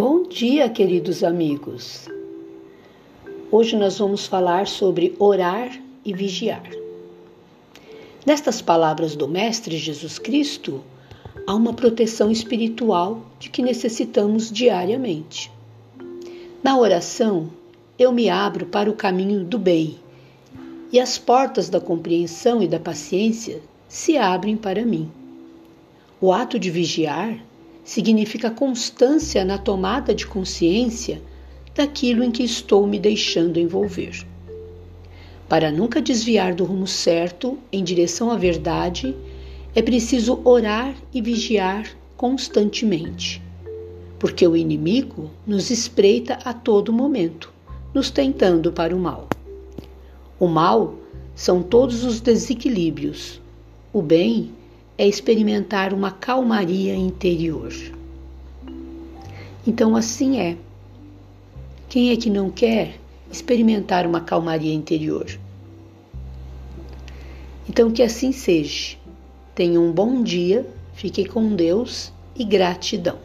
Bom dia, queridos amigos. Hoje nós vamos falar sobre orar e vigiar. Nestas palavras do Mestre Jesus Cristo, há uma proteção espiritual de que necessitamos diariamente. Na oração, eu me abro para o caminho do bem e as portas da compreensão e da paciência se abrem para mim. O ato de vigiar significa constância na tomada de consciência daquilo em que estou me deixando envolver. Para nunca desviar do rumo certo em direção à verdade, é preciso orar e vigiar constantemente, porque o inimigo nos espreita a todo momento, nos tentando para o mal. O mal são todos os desequilíbrios, o bem é experimentar uma calmaria interior. Então, assim é. Quem é que não quer experimentar uma calmaria interior? Então, que assim seja. Tenha um bom dia, fique com Deus e gratidão.